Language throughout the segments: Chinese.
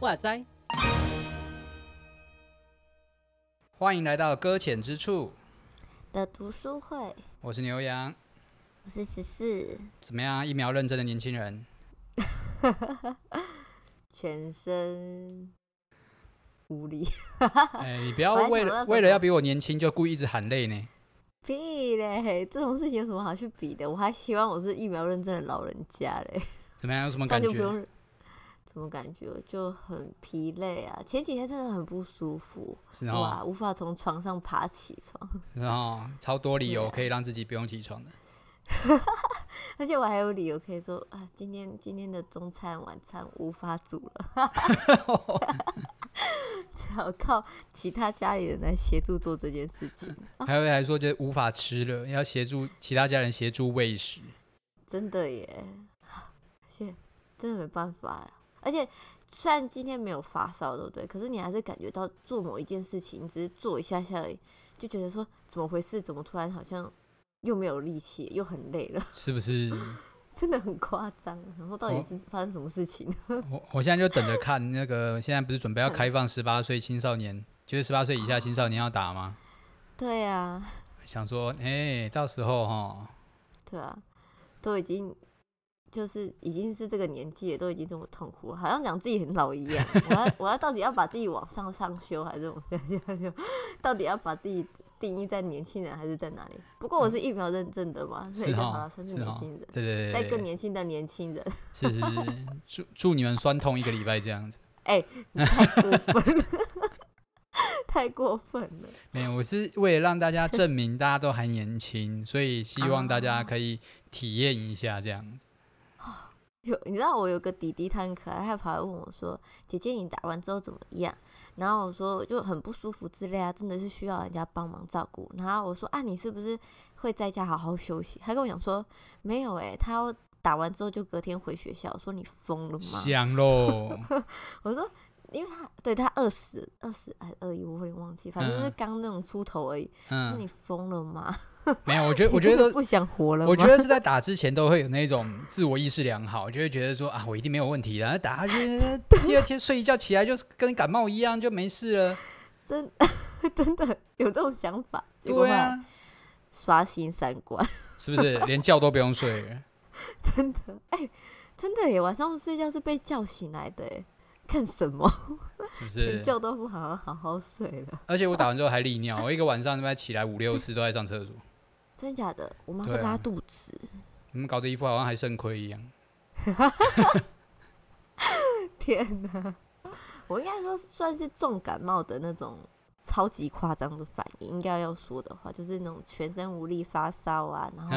哇塞！欢迎来到搁浅之处的读书会。我是牛羊，我是十四。怎么样？疫苗认真的年轻人，全身无力。哎，你不要为了为了要比我年轻就故意一直喊累呢。屁嘞！这种事情有什么好去比的？我还希望我是疫苗认证的老人家嘞。怎么样？有什么感觉？什么感觉？就很疲累啊！前几天真的很不舒服，是哦，哇，无法从床上爬起床。然后超多理由可以让自己不用起床的，而且我还有理由可以说啊，今天今天的中餐晚餐无法煮了，只好靠其他家里人来协助做这件事情。还有还说就无法吃了，要协助其他家人协助喂食。真的耶，谢，真的没办法呀。而且虽然今天没有发烧，对不对？可是你还是感觉到做某一件事情，你只是做一下下而已，就觉得说怎么回事？怎么突然好像又没有力气，又很累了？是不是？真的很夸张。然后到底是发生什么事情？我我现在就等着看那个，现在不是准备要开放十八岁青少年，就是十八岁以下青少年要打吗？对啊。想说，哎、欸，到时候哈。对啊，都已经。就是已经是这个年纪了，都已经这么痛苦了，好像讲自己很老一样。我要我要到底要把自己往上上修，还是往下下修？到底要把自己定义在年轻人，还是在哪里？不过我是疫苗认证的嘛，所以就好了，算是年轻人。对对对，在更年轻的年轻人。是是是，祝祝你们酸痛一个礼拜这样子。哎、太过分了，太过分了。没有，我是为了让大家证明大家都还年轻，所以希望大家可以体验一下这样子。有，你知道我有个弟弟，他很可爱，他跑来问我说：“姐姐，你打完之后怎么样？”然后我说：“就很不舒服之类啊，真的是需要人家帮忙照顾。”然后我说：“啊，你是不是会在家好好休息？”他跟我讲说：“没有诶，他打完之后就隔天回学校。”我说：“你疯了吗？”想咯。我说。因为他对他二十二十还是二一，我有点忘记，反正就是刚那种出头而已。嗯、说你疯了吗？没有，我觉得我觉得不想活了。我觉得是在打之前都会有那种自我意识良好，就会觉得说啊，我一定没有问题的。打下去，第二天睡一觉起来就跟感冒一样，就没事了。真 真的有这种想法？对啊，刷新三观，是不是？连觉都不用睡？真的哎、欸，真的耶！晚上睡觉是被叫醒来的耶。看什么？是不是觉都不好好好好睡了？而且我打完之后还利尿，我一个晚上他妈起来五六次都在上厕所。真假的？我妈说拉肚子。你们搞得一副好像还肾亏一样。天哪！我应该说算是重感冒的那种。超级夸张的反应，应该要说的话，就是那种全身无力、发烧啊，然后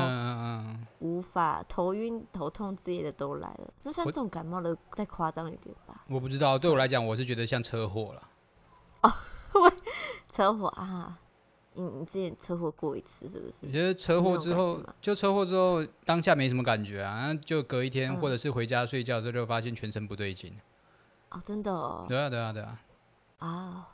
无法头晕、头痛之类的都来了。那算重感冒的再夸张一点吧？我不知道，对我来讲，我是觉得像车祸了。哦，车祸啊！你你之前车祸过一次是不是？我觉得车祸之后，就车祸之后当下没什么感觉啊，就隔一天或者是回家睡觉之后就发现全身不对劲。哦，真的哦。对啊，对啊，对啊。啊。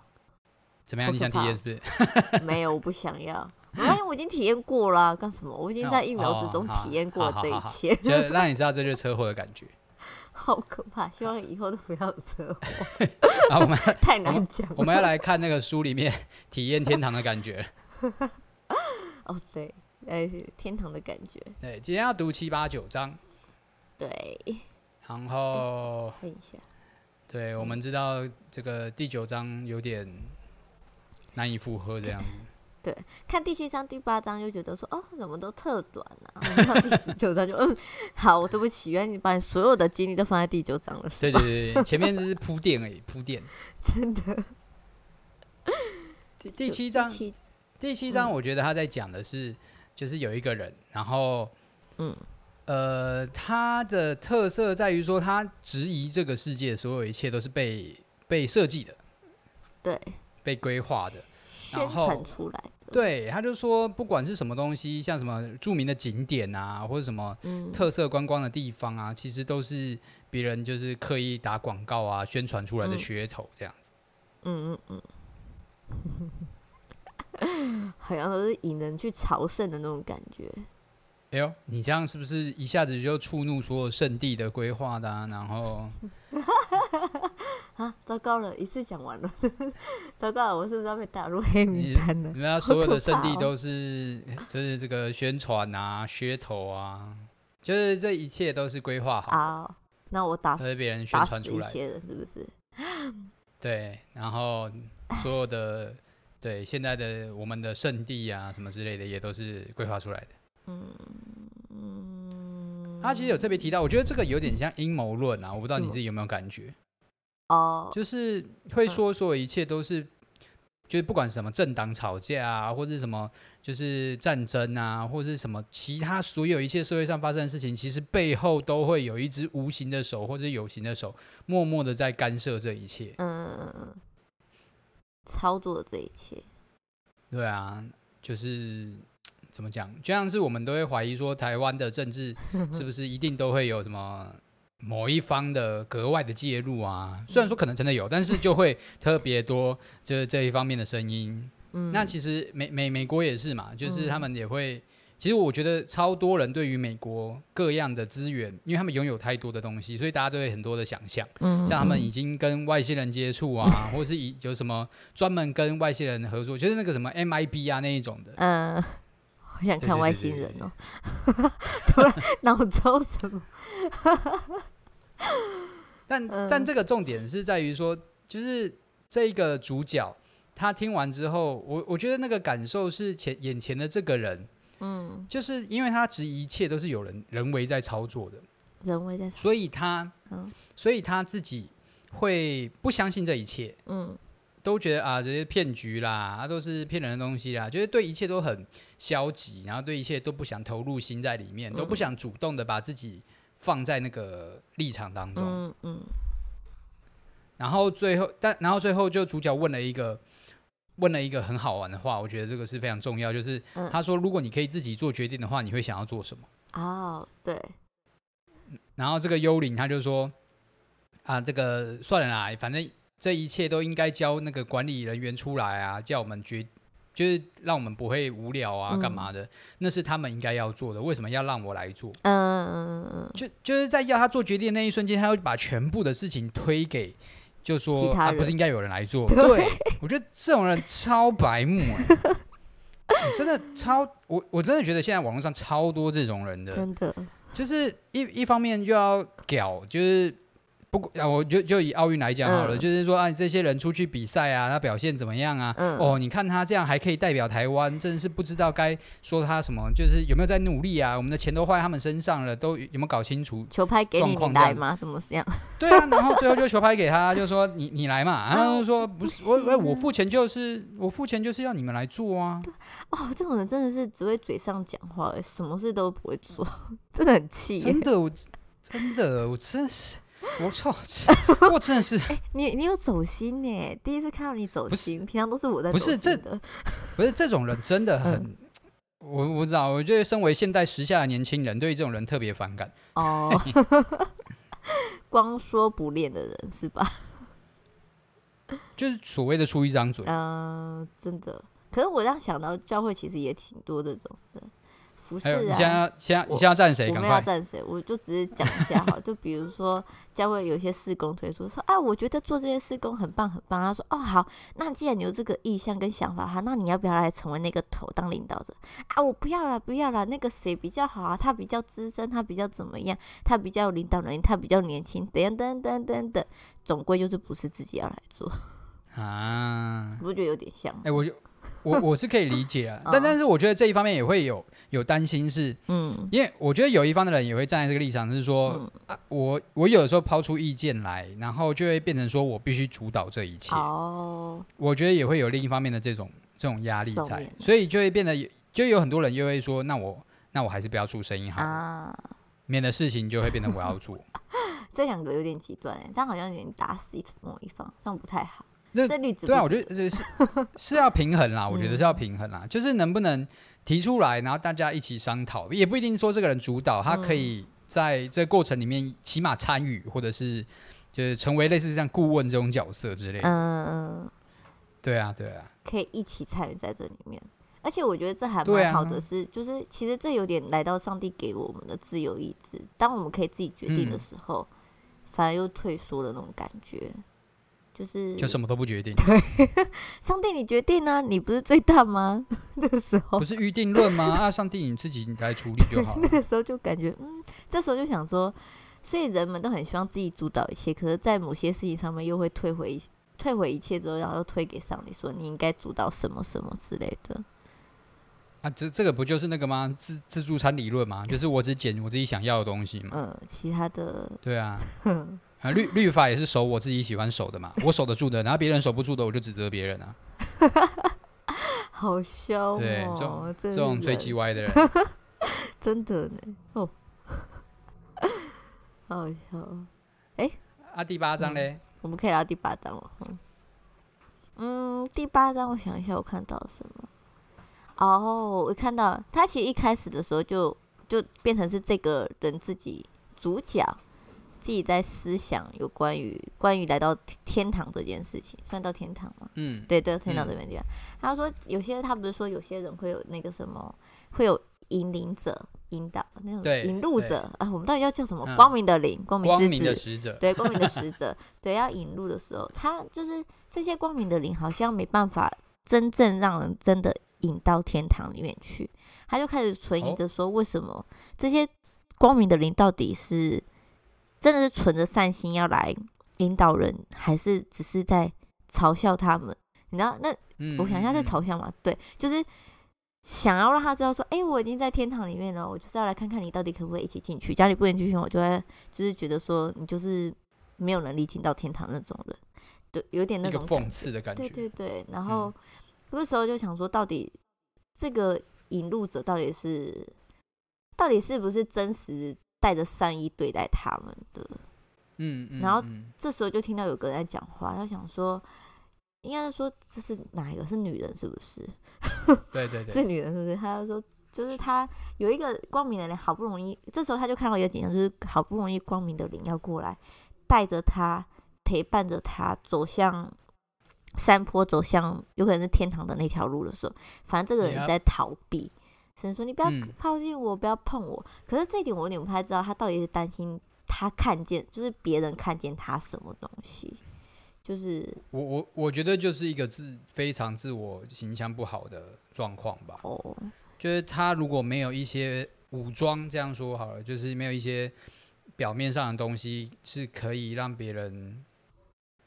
怎么样？你想体验是不是？没有，我不想要。哎，我已经体验过了，干什么？我已经在疫苗之中体验过了这一切，就让你知道这就是车祸的感觉。好可怕！希望以后都不要有车祸。好，我们太难讲。我们要来看那个书里面体验天堂的感觉。哦，对，哎，天堂的感觉。对，今天要读七八九章。对。然后看一下。对，我们知道这个第九章有点。难以负荷这样子，对，看第七章、第八章就觉得说，哦，怎么都特短啊？然后第十九章就，嗯，好，我对不起，原来你把你所有的精力都放在第九章了。对对对对，前面就是铺垫而已，铺垫。真的。第第七章，第七章，我觉得他在讲的是，就是有一个人，然后，嗯，呃，他的特色在于说，他质疑这个世界所有一切都是被被设计的。对。被规划的，宣传出来的，对，他就说，不管是什么东西，像什么著名的景点啊，或者什么特色观光的地方啊，嗯、其实都是别人就是刻意打广告啊、宣传出来的噱头，这样子。嗯嗯嗯，好像都是引人去朝圣的那种感觉。哎呦，你这样是不是一下子就触怒所有圣地的规划的啊？然后，啊，糟糕了，一次讲完了，糟糕了，我是不是要被打入黑名单了？人家所有的圣地都是，就是这个宣传啊、噱头啊，就是这一切都是规划好。好，那我打，被别人宣传出来的，是不是？对，然后所有的对现在的我们的圣地啊，什么之类的，也都是规划出来的。嗯，他其实有特别提到，我觉得这个有点像阴谋论啊，我不知道你自己有没有感觉？哦，就是会说所有一切都是，就是不管什么政党吵架啊，或者什么就是战争啊，或者是什么其他所有一切社会上发生的事情，其实背后都会有一只无形的手或者有形的手，默默的在干涉这一切。嗯，操作这一切。对啊，就是。怎么讲？就像是我们都会怀疑说，台湾的政治 是不是一定都会有什么某一方的格外的介入啊？虽然说可能真的有，但是就会特别多这这一方面的声音。嗯，那其实美美美国也是嘛，就是他们也会。其实我觉得超多人对于美国各样的资源，因为他们拥有太多的东西，所以大家都有很多的想象。嗯，像他们已经跟外星人接触啊，或者是以有什么专门跟外星人合作，就是那个什么 MIB 啊那一种的。嗯。我想看外星人哦，突然脑抽什么？但但这个重点是在于说，就是这一个主角他听完之后，我我觉得那个感受是前眼前的这个人，嗯，就是因为他质疑一切都是有人人为在操作的，人为在，所以他，嗯，所以他自己会不相信这一切，嗯。都觉得啊，这些骗局啦，啊，都是骗人的东西啦，觉得对一切都很消极，然后对一切都不想投入心在里面，嗯、都不想主动的把自己放在那个立场当中。嗯嗯。然后最后，但然后最后就主角问了一个问了一个很好玩的话，我觉得这个是非常重要，就是他说，如果你可以自己做决定的话，你会想要做什么？哦，对。然后这个幽灵他就说啊，这个算了啦，反正。这一切都应该交那个管理人员出来啊，叫我们决，就是让我们不会无聊啊，干嘛的？嗯、那是他们应该要做的，为什么要让我来做？嗯嗯嗯，就就是在要他做决定的那一瞬间，他要把全部的事情推给，就说他、啊、不是应该有人来做？对，我觉得这种人超白目哎、欸，真的超我我真的觉得现在网络上超多这种人的，真的就是一一方面就要屌，就是。不过啊，我就就以奥运来讲好了，嗯、就是说啊，这些人出去比赛啊，他表现怎么样啊？嗯、哦，你看他这样还可以代表台湾，真的是不知道该说他什么，就是有没有在努力啊？我们的钱都花在他们身上了，都有没有搞清楚？球拍给你，你来吗？怎么这样？对啊，然后最后就球拍给他，就说你你来嘛，然后就说不是我我我付钱就是我付钱就是要你们来做啊！哦，这种人真的是只会嘴上讲话，什么事都不会做，真的很气。真的，我真的我真是。我操！我真的是，欸、你你有走心呢？第一次看到你走心，平常都是我在走心的。不是这，不是这种人真的很，嗯、我我不知道。我觉得身为现代时下的年轻人，对于这种人特别反感。哦，光说不练的人是吧？就是所谓的出一张嘴。嗯、呃，真的。可是我这样想到，教会其实也挺多这种的。不是啊，你现在要现在你现在要站谁？我们要站谁？我就只是讲一下哈，就比如说将会有一些事工推出，说啊，我觉得做这些事工很棒很棒。他说哦好，那既然你有这个意向跟想法哈，那你要不要来成为那个头当领导者啊？我不要了不要了，那个谁比较好啊？他比较资深，他比较怎么样？他比较有领导能力，他比较年轻，等等等等等，总归就是不是自己要来做啊？我觉得有点像。哎、欸，我就。我我是可以理解啊，但但是我觉得这一方面也会有有担心是，嗯，因为我觉得有一方的人也会站在这个立场，是说，嗯、啊，我我有的时候抛出意见来，然后就会变成说我必须主导这一切。哦，我觉得也会有另一方面的这种这种压力在，所以就会变得就有很多人又会说，那我那我还是不要出声音好了，啊、免得事情就会变得我要做。这两个有点极端，这样好像有点打死某一方，这样不太好。那对啊，我觉得是 是要平衡啦，我觉得是要平衡啦，嗯、就是能不能提出来，然后大家一起商讨，也不一定说这个人主导，他可以在这个过程里面起码参与，或者是就是成为类似像顾问这种角色之类的。嗯嗯，对啊对啊，可以一起参与在这里面，而且我觉得这还蛮好的是，是、啊、就是其实这有点来到上帝给我们的自由意志，当我们可以自己决定的时候，嗯、反而又退缩的那种感觉。就是就什么都不决定，对，上帝你决定啊，你不是最大吗？那个时候不是预定论吗？啊，上帝你自己你来处理就好了。那个时候就感觉，嗯，这时候就想说，所以人们都很希望自己主导一切，可是，在某些事情上面又会退回退回一切之后，然后又推给上帝，说你应该主导什么什么之类的。啊，这这个不就是那个吗？自自助餐理论吗？就是我只捡我自己想要的东西嘛。嗯，其他的对啊。啊，律律法也是守我自己喜欢守的嘛，我守得住的，然后别人守不住的，我就指责别人啊。好笑哦，对，这种这种最鸡歪的人，真的呢。哦，好笑。哎、欸，啊，第八章嘞、嗯？我们可以聊第八章了。嗯，第八章，我想一下，我看到什么？哦，我看到他其实一开始的时候就就变成是这个人自己主角。自己在思想有关于关于来到天堂这件事情，算到天堂吗？嗯，对对，天堂这边地方。他说有些他不是说有些人会有那个什么，会有引领者引导那种引路者啊，我们到底要叫什么？光明的灵，光明之子，光明的使者，对，光明的使者，对，要引路的时候，他就是这些光明的灵好像没办法真正让人真的引到天堂里面去，他就开始存疑着说，为什么这些光明的灵到底是？真的是存着善心要来引导人，还是只是在嘲笑他们？你知道？那我想一下，是嘲笑吗？对，就是想要让他知道说，哎、欸，我已经在天堂里面了，我就是要来看看你到底可不可以一起进去。家里不能进去，我就会就是觉得说你就是没有能力进到天堂那种人，对，有点那种讽刺的感觉。对对对，然后这时候就想说，到底这个引路者到底是到底是不是真实？带着善意对待他们的，嗯，嗯，然后这时候就听到有个人在讲话，他想说，应该是说这是哪一个？是女人是不是？对对对，是女人是不是？他就说，就是他有一个光明的人，好不容易，这时候他就看到一个景象，就是好不容易光明的灵要过来，带着他，陪伴着他走向山坡，走向有可能是天堂的那条路的时候，反正这个人在逃避。神说：“你不要靠近我，嗯、不要碰我。”可是这一点我有点不太知道，他到底是担心他看见，就是别人看见他什么东西？就是我我我觉得就是一个自非常自我形象不好的状况吧。哦，就是他如果没有一些武装，这样说好了，就是没有一些表面上的东西是可以让别人，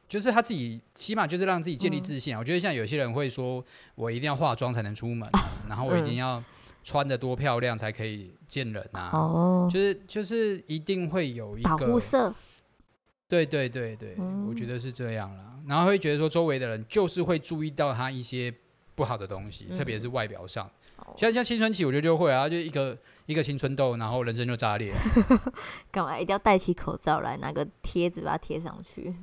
就是他自己起码就是让自己建立自信啊。嗯、我觉得像有些人会说，我一定要化妆才能出门，啊，然后我一定要。嗯穿的多漂亮才可以见人啊？哦，就是就是一定会有一个保护色。对对对对，嗯、我觉得是这样啦。然后会觉得说周围的人就是会注意到他一些不好的东西，嗯、特别是外表上。像像青春期，我觉得就会啊，就一个一个青春痘，然后人生就炸裂。干嘛一定要戴起口罩来，拿个贴纸把它贴上去？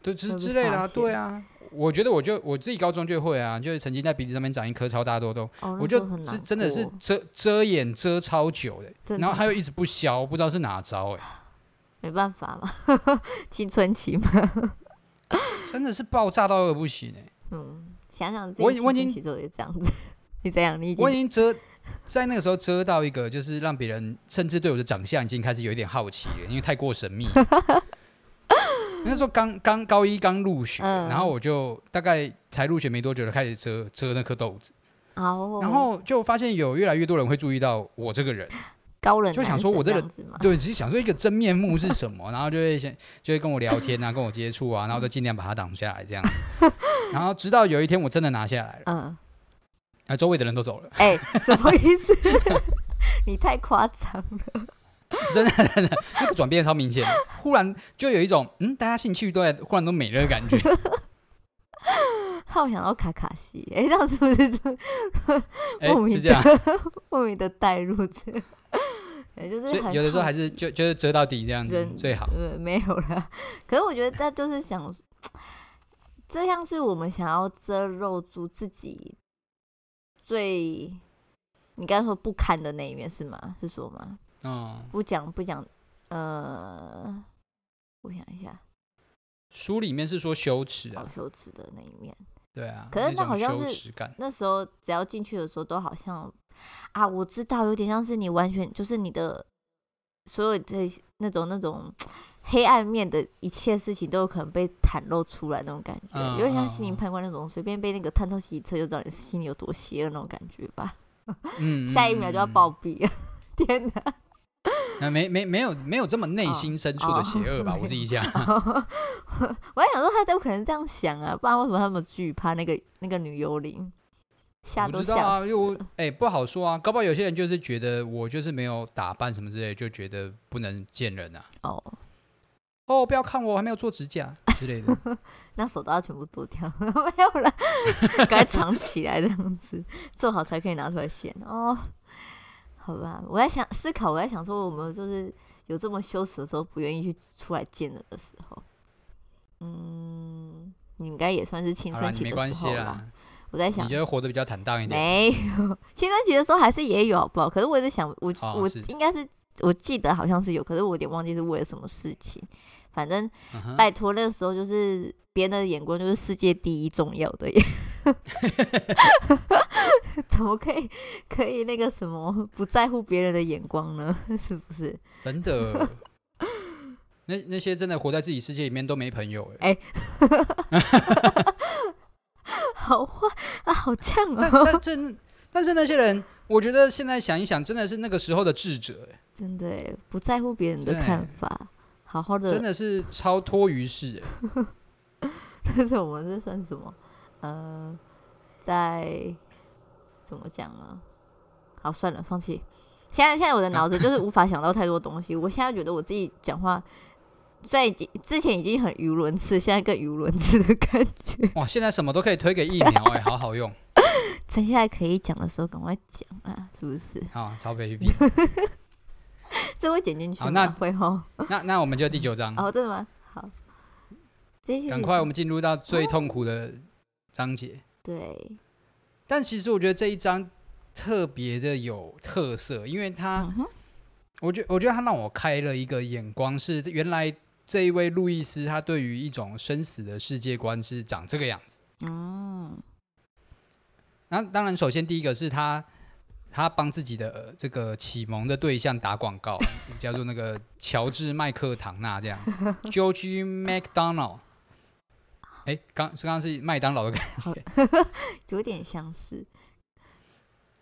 对，之之类的啊，对啊。我觉得我就我自己高中就会啊，就是曾经在鼻子上面长一颗超大痘痘，哦、我就是真的是遮遮掩遮超久的，的。然后它又一直不消，不知道是哪招哎、欸，没办法嘛，青春期嘛，真的是爆炸到二不行哎、欸，嗯，想想自己青春期之后也这样子，你这样，你我已经遮在那个时候遮到一个，就是让别人甚至对我的长相已经开始有一点好奇了，因为太过神秘。那时候刚刚高一刚入学，嗯、然后我就大概才入学没多久，就开始遮遮那颗豆子。哦、然后就发现有越来越多人会注意到我这个人，高冷，就想说我这个人对，只是想说一个真面目是什么，然后就会先就会跟我聊天啊，跟我接触啊，然后就尽量把它挡下来这样子。然后直到有一天我真的拿下来了，嗯，啊，周围的人都走了。哎、欸，什么意思？你太夸张了。真的真的，那个转变超明显，忽然就有一种嗯，大家兴趣都在忽然都没了的感觉。好想到卡卡西，哎、欸，这样是不是就 莫名的、欸、莫名的带入这样？也就是有的时候还是就就是遮到底这样子最好。对，没有了。可是我觉得这就是想，这这样是我们想要遮肉住自己最你刚才说不堪的那一面是吗？是说吗？嗯，不讲不讲，呃，我想一下，书里面是说羞耻啊，好羞耻的那一面。对啊，可是那好像是那时候只要进去的时候都好像啊，我知道有点像是你完全就是你的所有的那种那种黑暗面的一切事情都有可能被袒露出来那种感觉，嗯、有点像心灵判官那种随便被那个探照器一测就知道你心里有多邪恶那种感觉吧。嗯，下一秒就要暴毙了，嗯、天哪！那没没没有没有这么内心深处的邪恶吧？哦哦、我自己讲，我还想说他怎么可能这样想啊？不然为什么他那么惧怕那个那个女幽灵？吓都吓死了。啊，因为哎不好说啊，搞不好有些人就是觉得我就是没有打扮什么之类，就觉得不能见人啊。哦哦，不要看我，我还没有做指甲之类的。那手都要全部剁掉，没有了，该藏起来这样子，做好才可以拿出来显哦。好吧，我在想思考，我在想说，我们就是有这么羞耻的时候，不愿意去出来见人的时候，嗯，你应该也算是青春期的时候啦。没关系啦。我在想，你觉得活得比较坦荡一点？没有，青春期的时候还是也有，好不好？可是我一直想，我、哦、我应该是我记得好像是有，可是我有点忘记是为了什么事情。反正、uh. 拜托，那个时候就是别人的眼光就是世界第一重要的耶。怎么可以可以那个什么不在乎别人的眼光呢？是不是？真的？那那些真的活在自己世界里面都没朋友哎。哎，好坏啊，好呛哦。但但真但是那些人，我觉得现在想一想，真的是那个时候的智者哎。真的不在乎别人的看法，好好的，真的是超脱于世哎。但是我们这算什么？呃，在。怎么讲啊？好，算了，放弃。现在，现在我的脑子就是无法想到太多东西。我现在觉得我自己讲话，虽然已经之前已经很语无伦次，现在更语无伦次的感觉。哇，现在什么都可以推给疫苗哎、欸，好好用。趁现在可以讲的时候，赶快讲啊，是不是？好，超卑鄙。这会剪进去吗？那会齁。那那我们就第九章。哦，真的吗？好。赶快，我们进入到最痛苦的章节。对。但其实我觉得这一章特别的有特色，因为他，嗯、我觉我觉得他让我开了一个眼光，是原来这一位路易斯他对于一种生死的世界观是长这个样子。哦，那当然，首先第一个是他他帮自己的、呃、这个启蒙的对象打广告，叫做那个乔治麦克唐纳这样子，George McDonald。哎，刚是刚刚是麦当劳的感觉，有点相似，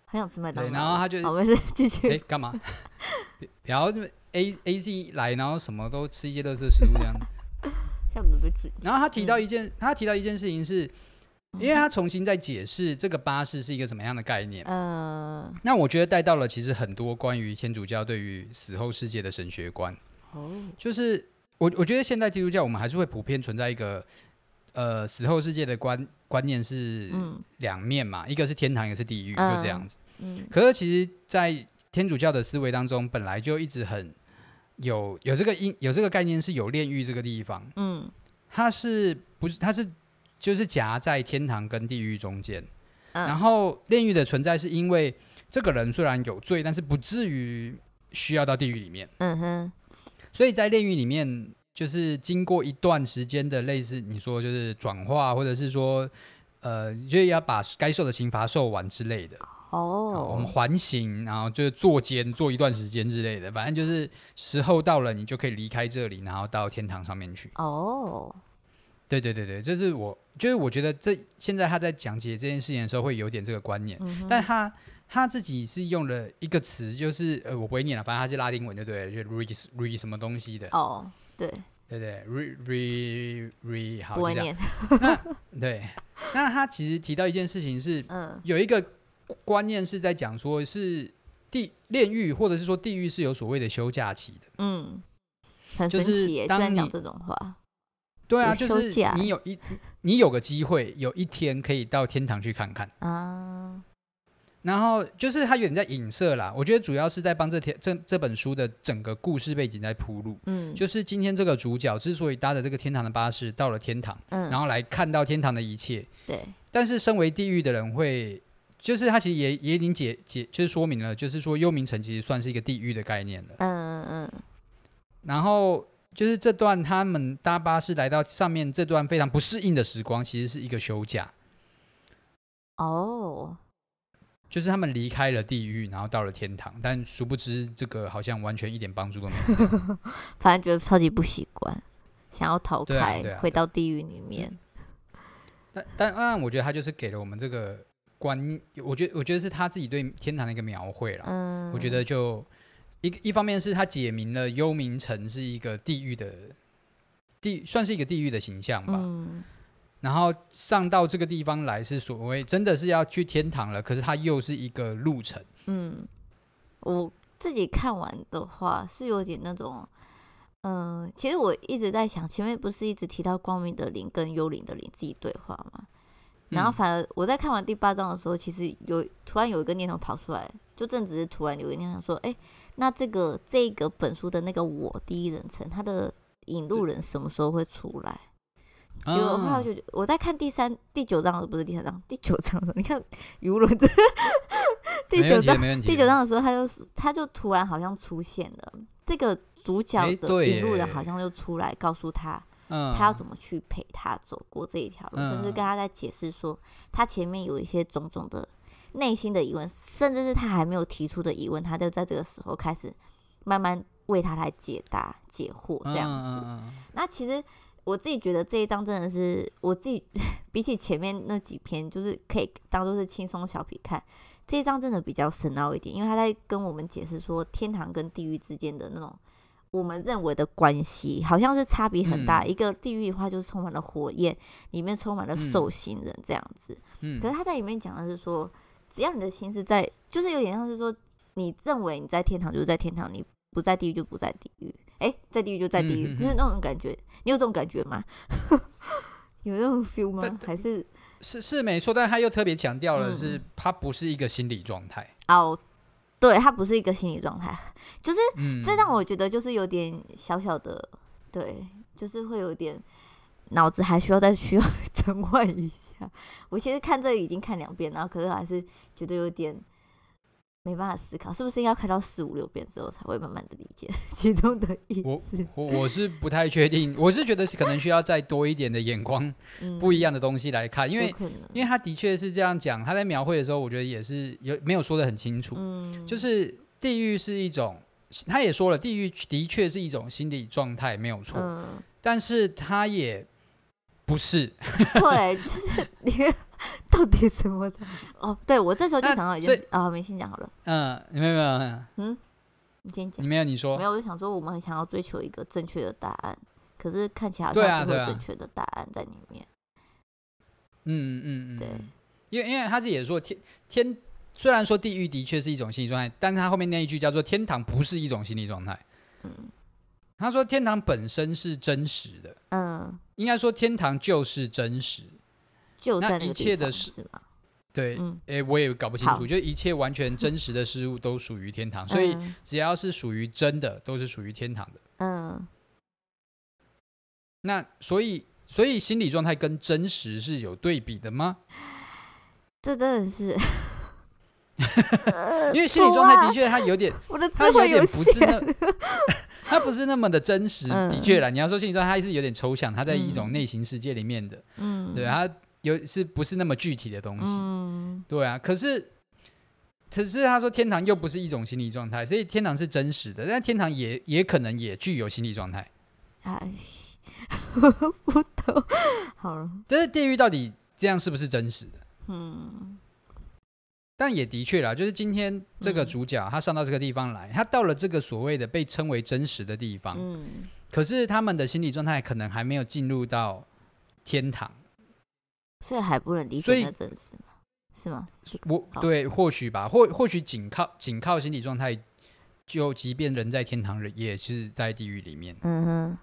很想吃麦当劳。然后他就我们是，继续。哎，干嘛？然后 A A Z 来，然后什么都吃一些垃圾食物这样。像我们的然后他提到一件，他提到一件事情是，因为他重新在解释这个巴士是一个什么样的概念。嗯。那我觉得带到了其实很多关于天主教对于死后世界的神学观。哦。就是我我觉得现代基督教我们还是会普遍存在一个。呃，死后世界的观观念是两面嘛，嗯、一个是天堂，一个是地狱，嗯、就这样子。嗯、可是其实，在天主教的思维当中，本来就一直很有有这个因有这个概念，是有炼狱这个地方。嗯，它是不是它是就是夹在天堂跟地狱中间？嗯、然后炼狱的存在是因为这个人虽然有罪，但是不至于需要到地狱里面。嗯哼，所以在炼狱里面。就是经过一段时间的类似你说就是转化，或者是说，呃，就要把该受的刑罚受完之类的。哦，我们缓刑，然后就是坐监坐一段时间之类的，反正就是时候到了，你就可以离开这里，然后到天堂上面去。哦，对对对对，这是我就是我觉得这现在他在讲解这件事情的时候会有点这个观念，但他他自己是用了一个词，就是呃我不会念了，反正他是拉丁文就对了，就 re re 什么东西的。哦。对对对，re re re 好，这样。那 对，那他其实提到一件事情是，嗯，有一个观念是在讲说，是地炼狱或者是说地狱是有所谓的休假期的。嗯，很神奇耶，当你讲这种话。对啊，就是你有一你有个机会，有一天可以到天堂去看看啊。然后就是他有点在影射啦，我觉得主要是在帮这天这这本书的整个故事背景在铺路。嗯，就是今天这个主角之所以搭着这个天堂的巴士到了天堂，嗯，然后来看到天堂的一切，对。但是身为地狱的人会，就是他其实也也已经解解，就是说明了，就是说幽冥城其实算是一个地狱的概念了。嗯嗯嗯。然后就是这段他们搭巴士来到上面这段非常不适应的时光，其实是一个休假。哦。就是他们离开了地狱，然后到了天堂，但殊不知这个好像完全一点帮助都没有。反正觉得超级不习惯，想要逃开，啊啊、回到地狱里面。但但当然，我觉得他就是给了我们这个观，我觉得我觉得是他自己对天堂的一个描绘了。嗯，我觉得就一一方面是他解明了幽冥城是一个地狱的地，算是一个地狱的形象吧。嗯。然后上到这个地方来是所谓真的是要去天堂了，可是它又是一个路程。嗯，我自己看完的话是有点那种，嗯、呃，其实我一直在想，前面不是一直提到光明的灵跟幽灵的灵自己对话吗？然后反而我在看完第八章的时候，其实有突然有一个念头跑出来，就正只是突然有一个念头说，哎，那这个这个本书的那个我第一人称，他的引路人什么时候会出来？结果后来就我在看第三、第九章，不是第三章，第九章的时候，你看语无伦次。第九章，第九章的时候，他就他就突然好像出现了，这个主角的引路人好像就出来告诉他，他要怎么去陪他走过这一条路，甚至跟他在解释说，他前面有一些种种的内心的疑问，甚至是他还没有提出的疑问，他就在这个时候开始慢慢为他来解答、解惑这样子。那其实。我自己觉得这一章真的是我自己 比起前面那几篇，就是可以当做是轻松小品看。这一章真的比较深奥一点，因为他在跟我们解释说天堂跟地狱之间的那种我们认为的关系，好像是差别很大。嗯、一个地狱的话就是充满了火焰，里面充满了受刑人这样子。嗯、可是他在里面讲的是说，只要你的心是在，就是有点像是说，你认为你在天堂就是在天堂，你不在地狱就不在地狱。哎、欸，在地狱就在地狱，就是那种感觉。你有这种感觉吗？有那种 feel 吗？还是是是没错，但他又特别强调了是，他不是一个心理状态。哦，对，他不是一个心理状态，就是、嗯、这让我觉得就是有点小小的，对，就是会有点脑子还需要再需要 转换一下。我其实看这个已经看两遍，然后可是还是觉得有点。没办法思考，是不是应该看到四五六遍之后才会慢慢的理解 其中的意思？我我我是不太确定，我是觉得可能需要再多一点的眼光，不一样的东西来看，嗯、因为因为他的确是这样讲，他在描绘的时候，我觉得也是有没有说的很清楚，嗯、就是地狱是一种，他也说了，地狱的确是一种心理状态，没有错，嗯、但是他也不是，对，就是你。到底怎么？哦，对，我这时候就想到一件事啊，没先讲好了。嗯，没有没有，嗯，你先讲。你没有你说。没有，我就想说，我们很想要追求一个正确的答案，可是看起来好像没有正确的答案在里面。嗯嗯嗯，对，因为因为他自己也说，天天虽然说地狱的确是一种心理状态，但是他后面那一句叫做天堂不是一种心理状态。嗯，他说天堂本身是真实的。嗯，应该说天堂就是真实。就那一切的事，对，哎、欸，我也搞不清楚，就一切完全真实的事物都属于天堂，嗯、所以只要是属于真的，都是属于天堂的。嗯，那所以，所以心理状态跟真实是有对比的吗？这真的是，因为心理状态的确它有点，我的智慧有点不是那，它不是那么的真实。嗯、的确啦，你要说心理状态，它是有点抽象，它在一种内心世界里面的。嗯，对它。有是不是那么具体的东西？嗯，对啊。可是，可是他说天堂又不是一种心理状态，所以天堂是真实的，但天堂也也可能也具有心理状态。哎，不懂。好了，但是地狱到底这样是不是真实的？嗯，但也的确啦，就是今天这个主角他上到这个地方来，他到了这个所谓的被称为真实的地方，嗯，可是他们的心理状态可能还没有进入到天堂。所以还不能理解那真实吗？是吗？我对，或许吧，或或许仅靠仅靠心理状态，就即便人在天堂，人也是在地狱里面。嗯哼，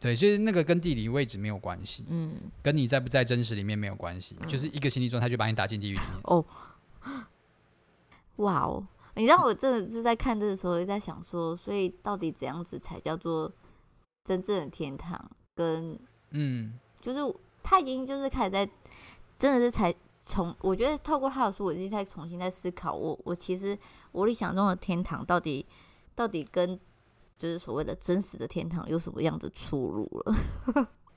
对，所以那个跟地理位置没有关系，嗯，跟你在不在真实里面没有关系，嗯、就是一个心理状态就把你打进地狱里面。哦，哇哦！你知道我真的是在看这个时候，也在想说，所以到底怎样子才叫做真正的天堂？跟嗯，就是他已经就是开始在，真的是才从我觉得透过他的书，我自己在重新在思考我，我我其实我理想中的天堂到底到底跟就是所谓的真实的天堂有什么样的出入了？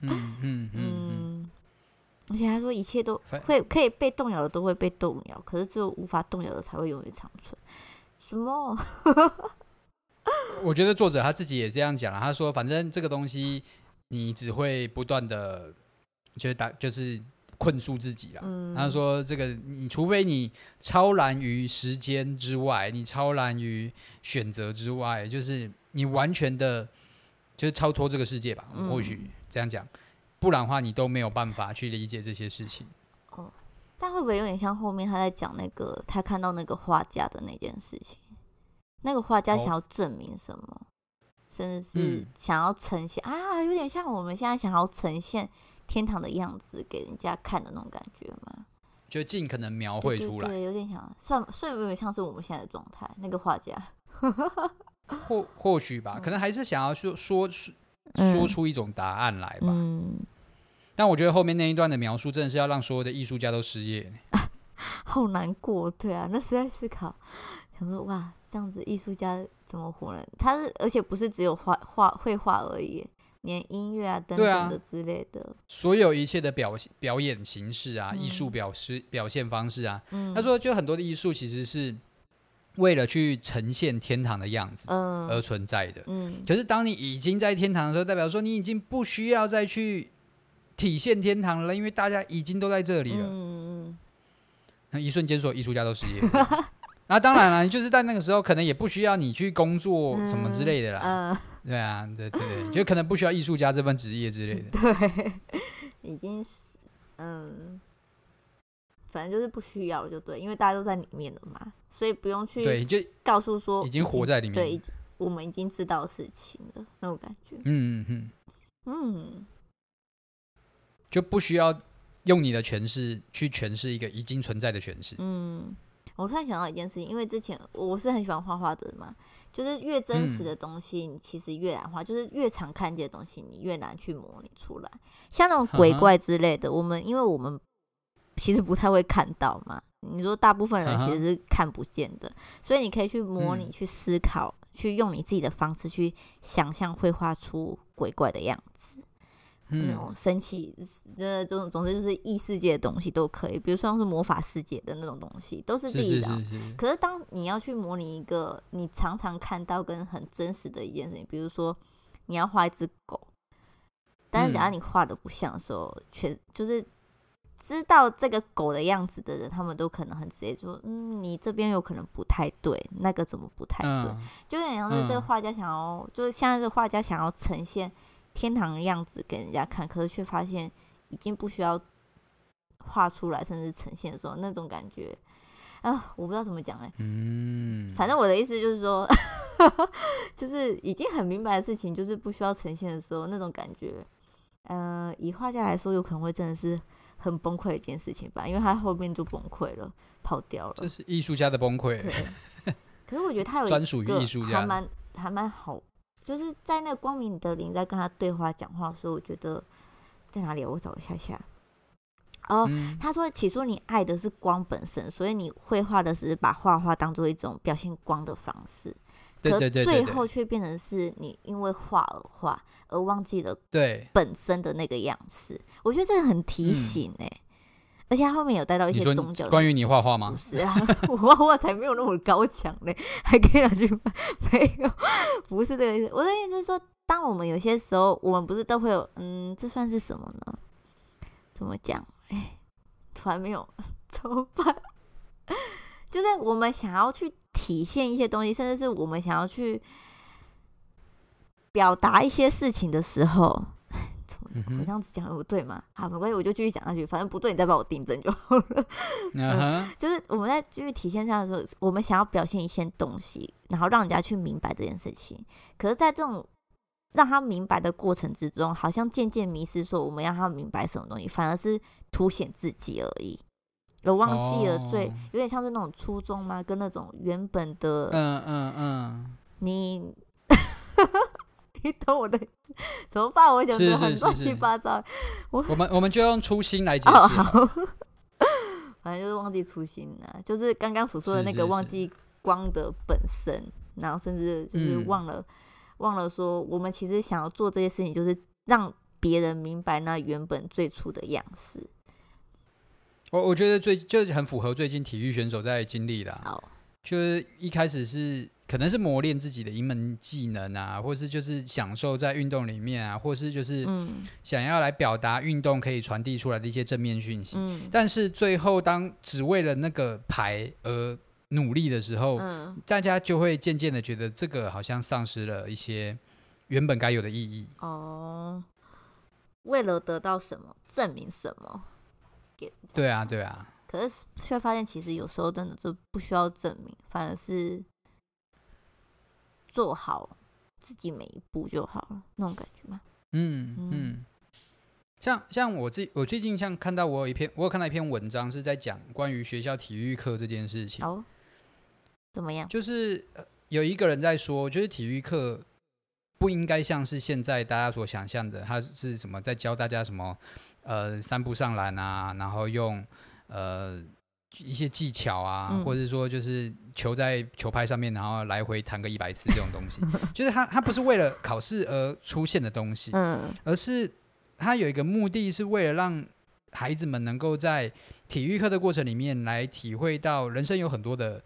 嗯 嗯嗯。嗯而且他说，一切都会可以被动摇的都会被动摇，可是只有无法动摇的才会永远长存。什么？我觉得作者他自己也这样讲了。他说，反正这个东西你只会不断的，就是打，就是困住自己了。嗯、他说，这个你除非你超然于时间之外，你超然于选择之外，就是你完全的，就是超脱这个世界吧。嗯、或许这样讲。不然的话，你都没有办法去理解这些事情。哦，但会不会有点像后面他在讲那个他看到那个画家的那件事情？那个画家想要证明什么？哦、甚至是想要呈现、嗯、啊，有点像我们现在想要呈现天堂的样子给人家看的那种感觉吗？就尽可能描绘出来，对，对，对，有点像，算算有点像是我们现在的状态。那个画家，或或许吧，可能还是想要说说出。说出一种答案来吧。嗯，但我觉得后面那一段的描述真的是要让所有的艺术家都失业，啊，好难过。对啊，那实在思考，想说哇，这样子艺术家怎么活呢？他是而且不是只有画画绘画而已，连音乐啊等等的之类的，啊，所有一切的表表演形式啊，艺术表示表现方式啊，嗯，他说就很多的艺术其实是。为了去呈现天堂的样子而存在的，嗯，可是当你已经在天堂的时候，代表说你已经不需要再去体现天堂了，因为大家已经都在这里了，嗯，那一瞬间所有艺术家都失业了，那当然了，你就是在那个时候可能也不需要你去工作什么之类的啦，对啊，对对对，就可能不需要艺术家这份职业之类的，对，已经是嗯。反正就是不需要了，就对，因为大家都在里面了嘛，所以不用去对，就告诉说已经活在里面，对，我们已经知道事情了，那种感觉，嗯嗯嗯，嗯，就不需要用你的诠释去诠释一个已经存在的诠释。嗯，我突然想到一件事情，因为之前我是很喜欢画画的嘛，就是越真实的东西，你其实越难画，嗯、就是越常看见的东西，你越难去模拟出来。像那种鬼怪之类的，我们因为我们。其实不太会看到嘛，你说大部分人其实是看不见的，uh huh. 所以你可以去模拟、嗯、去思考，去用你自己的方式去想象，绘画出鬼怪的样子，嗯、那种神奇，呃，这种总之就是异世界的东西都可以，比如说像是魔法世界的那种东西，都是自己的。是是是是，可是当你要去模拟一个你常常看到跟很真实的一件事情，比如说你要画一只狗，但是假如你画的不像的时候，全、嗯、就是。知道这个狗的样子的人，他们都可能很直接说：“嗯，你这边有可能不太对，那个怎么不太对？”嗯、就有点像是这个画家想要，嗯、就是现在这个画家想要呈现天堂的样子给人家看，可是却发现已经不需要画出来，甚至呈现的时候，那种感觉啊，我不知道怎么讲哎、欸。嗯，反正我的意思就是说，就是已经很明白的事情，就是不需要呈现的时候，那种感觉，嗯、呃，以画家来说，有可能会真的是。很崩溃的一件事情吧，因为他后面就崩溃了，跑掉了。这是艺术家的崩溃。对。可是我觉得他有专属于艺术家，还蛮还蛮好，就是在那个光明德林在跟他对话讲话的时候，我觉得在哪里？我找一下下。哦，嗯、他说起初你爱的是光本身，所以你绘画的只是把画画当做一种表现光的方式。可最后却变成是你因为画而画，而忘记了对本身的那个样式。我觉得这个很提醒哎、欸，嗯、而且他后面有带到一些宗教。关于你画画吗？不是啊，我画画才没有那么高强嘞，还可以拿去卖。没有，不是这个意思。我的意思是说，当我们有些时候，我们不是都会有，嗯，这算是什么呢？怎么讲？哎，突然没有，怎么办？就是我们想要去。体现一些东西，甚至是我们想要去表达一些事情的时候，我这样子讲的不对吗？好，没关系，我就继续讲下去。反正不对，你再帮我订正就好了。Uh 就是我们在继续体现上的时候，我们想要表现一些东西，然后让人家去明白这件事情。可是，在这种让他明白的过程之中，好像渐渐迷失，说我们要让他明白什么东西，反而是凸显自己而已。我忘记了最，哦、有点像是那种初衷吗？跟那种原本的，嗯嗯嗯，你，你懂我的？怎么办？我讲的很乱七八糟。我我们我们就用初心来解释。哦、反正就是忘记初心了，就是刚刚所说的那个忘记光的本身，是是是然后甚至就是忘了、嗯、忘了说，我们其实想要做这些事情，就是让别人明白那原本最初的样式。我我觉得最就是很符合最近体育选手在经历的、啊，oh. 就是一开始是可能是磨练自己的一门技能啊，或是就是享受在运动里面啊，或是就是想要来表达运动可以传递出来的一些正面讯息。嗯、但是最后当只为了那个牌而努力的时候，嗯、大家就会渐渐的觉得这个好像丧失了一些原本该有的意义。哦，oh. 为了得到什么，证明什么？对啊，对啊。可是却发现，其实有时候真的就不需要证明，反而是做好自己每一步就好了，那种感觉吗？嗯嗯。嗯像像我最我最近像看到我有一篇，我有看到一篇文章是在讲关于学校体育课这件事情。哦。怎么样？就是有一个人在说，就是体育课不应该像是现在大家所想象的，他是什么在教大家什么。呃，三步上篮啊，然后用呃一些技巧啊，嗯、或者说就是球在球拍上面，然后来回弹个一百次这种东西，就是他他不是为了考试而出现的东西，嗯，而是他有一个目的是为了让孩子们能够在体育课的过程里面来体会到人生有很多的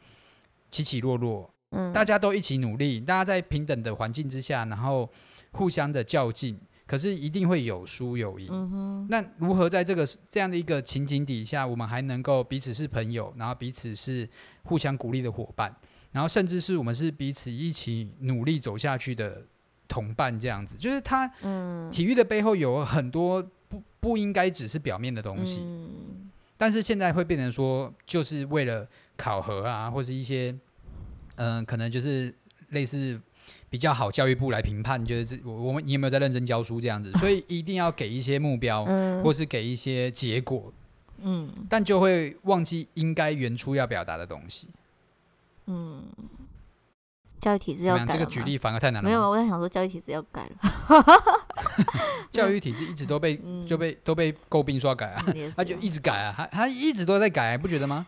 起起落落，嗯，大家都一起努力，大家在平等的环境之下，然后互相的较劲。可是一定会有输有赢，嗯、那如何在这个这样的一个情景底下，我们还能够彼此是朋友，然后彼此是互相鼓励的伙伴，然后甚至是我们是彼此一起努力走下去的同伴，这样子，就是他，嗯，体育的背后有很多不不应该只是表面的东西，嗯、但是现在会变成说，就是为了考核啊，或是一些，嗯、呃，可能就是类似。比较好，教育部来评判，就是这我我们你有没有在认真教书这样子，所以一定要给一些目标，嗯、或是给一些结果，嗯，但就会忘记应该原初要表达的东西，嗯，教育体制要改，这个举例反而太难了。没有，我在想说教育体制要改了，教育体制一直都被、嗯、就被都被诟病说改啊，他就一直改啊，他他一直都在改，不觉得吗？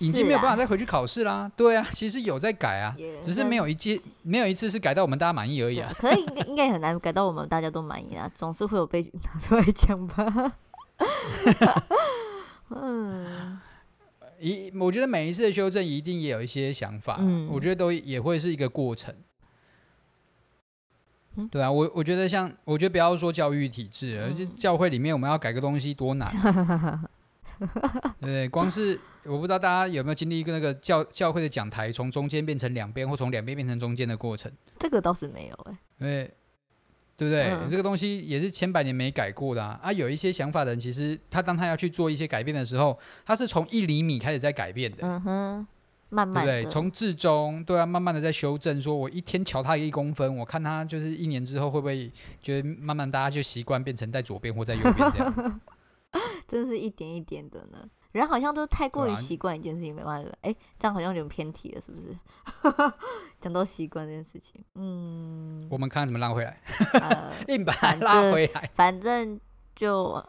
已经没有办法再回去考试啦，啊对啊，其实有在改啊，只是没有一届没有一次是改到我们大家满意而已啊。可能应该应该很难改到我们大家都满意啊，总是会有被拿出来讲吧。嗯，一我觉得每一次的修正一定也有一些想法，嗯，我觉得都也会是一个过程。嗯，对啊，我我觉得像我觉得不要说教育体制了，就教会里面我们要改个东西多难啊。对，光是我不知道大家有没有经历一个那个教教会的讲台从中间变成两边，或从两边变成中间的过程。这个倒是没有哎、欸，对，对不对？嗯、这个东西也是千百年没改过的啊。啊，有一些想法的人，其实他当他要去做一些改变的时候，他是从一厘米开始在改变的。嗯哼，慢慢对，从至中对啊，慢慢的在修正。说我一天瞧他一公分，我看他就是一年之后会不会觉得慢慢大家就习惯变成在左边或在右边这样。真是一点一点的呢，人好像都太过于习惯一件事情，没办法。哎、欸，这样好像有点偏题了，是不是？讲到习惯这件事情，嗯，我们看怎么拉回来，硬把它拉回来。反正就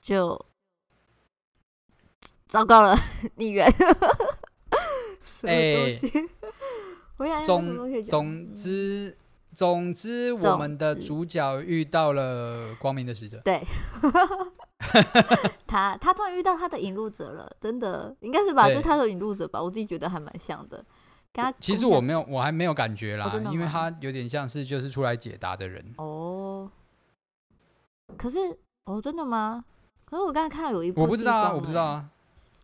就糟糕了，逆缘。哎，总总之。总之，我们的主角遇到了光明的使者。对，他他终于遇到他的引路者了，真的应该是吧？这是他的引路者吧？我自己觉得还蛮像的。跟他其实我没有，我还没有感觉啦，哦、因为他有点像是就是出来解答的人。哦，可是哦，真的吗？可是我刚才看到有一部，我不知道啊，我不知道啊。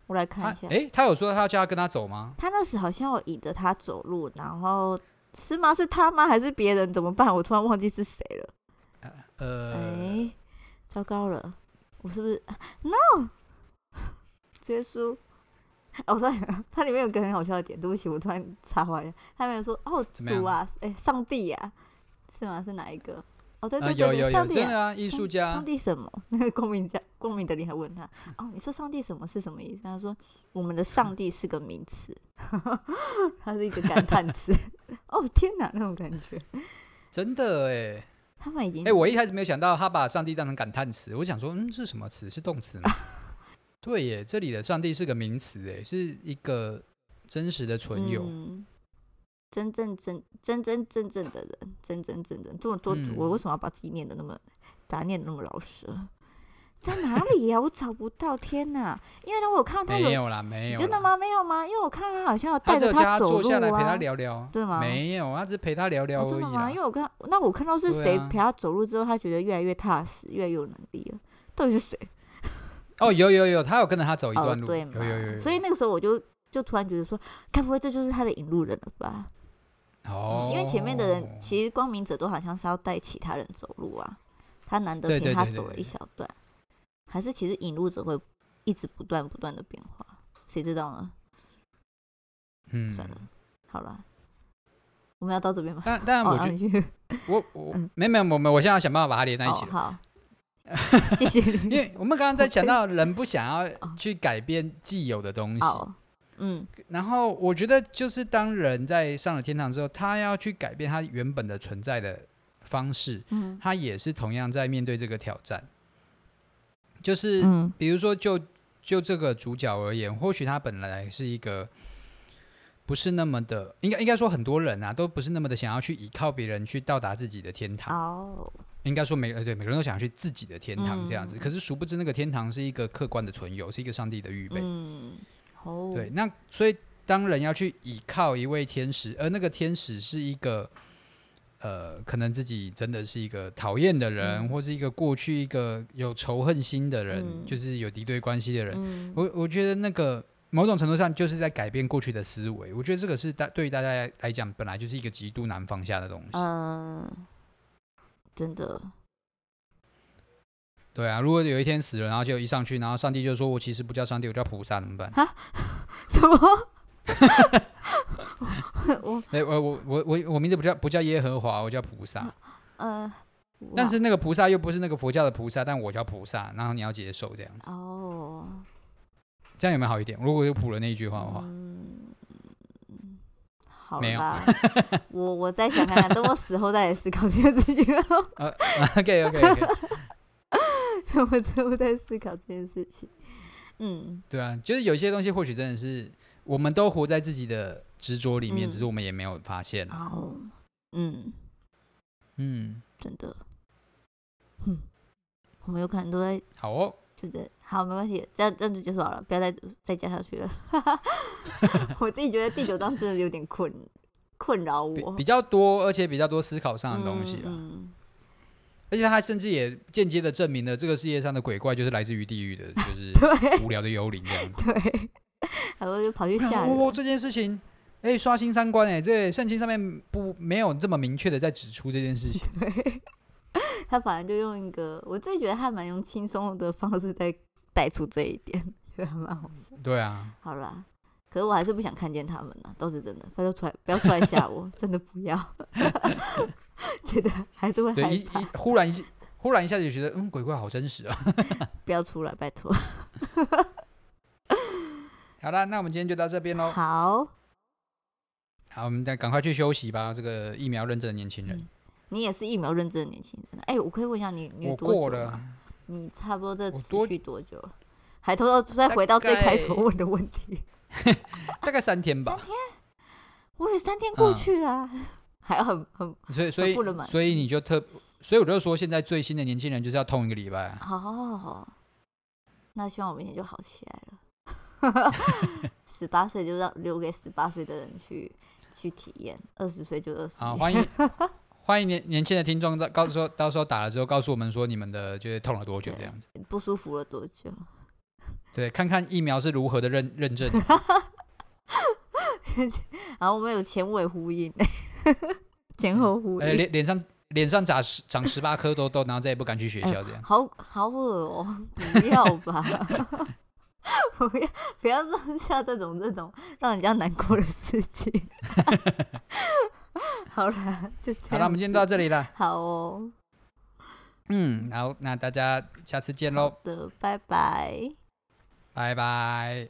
我来看一下。哎，他有说他要叫他跟他走吗？他那时好像有引着他走路，然后。是吗？是他吗？还是别人？怎么办？我突然忘记是谁了。呃，哎、欸，糟糕了，我是不是？No，结束。哦，我说 它里面有个很好笑的点，对不起，我突然插话一下。他们说：“哦，主啊，哎、欸，上帝呀、啊，是吗？是哪一个？哦，对对对，有有有，上帝啊，艺术家。上帝什么？那 个公民家，公民的你还问他哦，你说上帝什么是什么意思？他说我们的上帝是个名词，它是一个感叹词。哦天哪，那种感觉，真的哎。他们已经哎，我一开始没有想到他把上帝当成感叹词，我想说，嗯，是什么词？是动词吗？对耶，这里的上帝是个名词，哎，是一个真实的存有。嗯真正真真真正正的人，真真正正这么多，我为什么要把自己念的那么，把它念的那么老实？在哪里呀？我找不到，天哪！因为呢，我看到他没有啦，没有，真的吗？没有吗？因为我看到他好像要带着他走路陪他聊聊，对吗？没有，他只是陪他聊聊而已。真的吗？因为我看，那我看到是谁陪他走路之后，他觉得越来越踏实，越来越有能力了。到底是谁？哦，有有有，他有跟着他走一段路，对，有有有。所以那个时候我就就突然觉得说，该不会这就是他的引路人了吧？哦、嗯，因为前面的人其实光明者都好像是要带其他人走路啊，他难得陪他走了一小段，对对对对，还是其实引路者会一直不断不断的变化，谁知道呢？嗯，算了，好了，我们要到这边吗？但但我觉得，哦、我我、嗯、没没有没有，我现在要想办法把它连在一起、哦。好，谢谢你。因为我们刚刚在讲到人不想要去改变既有的东西。哦嗯，然后我觉得就是当人在上了天堂之后，他要去改变他原本的存在的方式，嗯，他也是同样在面对这个挑战。就是，比如说就，就就这个主角而言，或许他本来是一个不是那么的，应该应该说很多人啊，都不是那么的想要去依靠别人去到达自己的天堂。哦，应该说每呃对每个人都想要去自己的天堂这样子，嗯，可是殊不知那个天堂是一个客观的存有，是一个上帝的预备。嗯。Oh. 对，那所以当人要去依靠一位天使，而那个天使是一个，呃，可能自己真的是一个讨厌的人，嗯、或是一个过去一个有仇恨心的人，嗯、就是有敌对关系的人。嗯、我我觉得那个某种程度上就是在改变过去的思维。我觉得这个是大对于大家来讲，本来就是一个极度难放下的东西。嗯，真的。对啊，如果有一天死了，然后就一上去，然后上帝就说：“我其实不叫上帝，我叫菩萨，怎么办？” 啊？什么？我哎，我我我我我名字不叫不叫耶和华，我叫菩萨。呃，但是那个菩萨又不是那个佛教的菩萨，但我叫菩萨，然后你要接受这样子。哦，这样有没有好一点？如果有补了那一句话的话，嗯，好，没有。我我再想看看，等我死后再来思考这件事情。呃，OK OK OK。我之后再思考这件事情，嗯，对啊，就是有一些东西，或许真的是我们都活在自己的执着里面，嗯、只是我们也没有发现。哦，嗯，嗯，真的，嗯，我们有可能都在好哦，就这。好，没关系，这样这样就结束好了，不要再再加下去了。我自己觉得第九章真的有点困困扰我。比，比较多，而且比较多思考上的东西了。嗯嗯。而且他甚至也间接的证明了这个世界上的鬼怪就是来自于地狱的，就是 无聊的幽灵这样子。对，然后就跑去吓人。哦，这件事情，哎，刷新三观哎，这圣经上面不没有这么明确的在指出这件事情。他反而就用一个，我自己觉得他蛮用轻松的方式在带出这一点，觉得蛮好笑。对啊。好啦，可是我还是不想看见他们呐，都是真的，不要出来，不要出来吓我，真的不要。觉得还是会害怕，忽然一忽然一下子就觉得，嗯，鬼怪好真实啊！不要出来，拜托。好了，那我们今天就到这边喽。好，好，我们再赶快去休息吧。这个疫苗认证的年轻人、嗯，你也是疫苗认证的年轻人。哎、欸，我可以问一下你，你多久了？你差不多这持续多久？还偷偷再回到最开头问的问题，大概三天吧。三天？我也三天过去了。嗯还要很很，所以所以所以你就特，所以我就说，现在最新的年轻人就是要痛一个礼拜。好好好，那希望我明天就好起来了。十八岁就让留给十八岁的人去去体验，二十岁就二十。好，欢迎欢迎年年轻的听众到告说到时候打了之后告诉我们说你们的就是痛了多久这样子，不舒服了多久？对，看看疫苗是如何的认认证。然后我们有前尾呼应。前后呼应，脸脸上脸上长十长十八颗痘痘，然后再也不敢去学校，这样。好好恶哦，不要吧，不要不要放下这种这种让人家难过的事情。好了，就这样。好了，我们今天到这里了。好哦，嗯，好，那大家下次见喽。好的，拜拜。拜拜。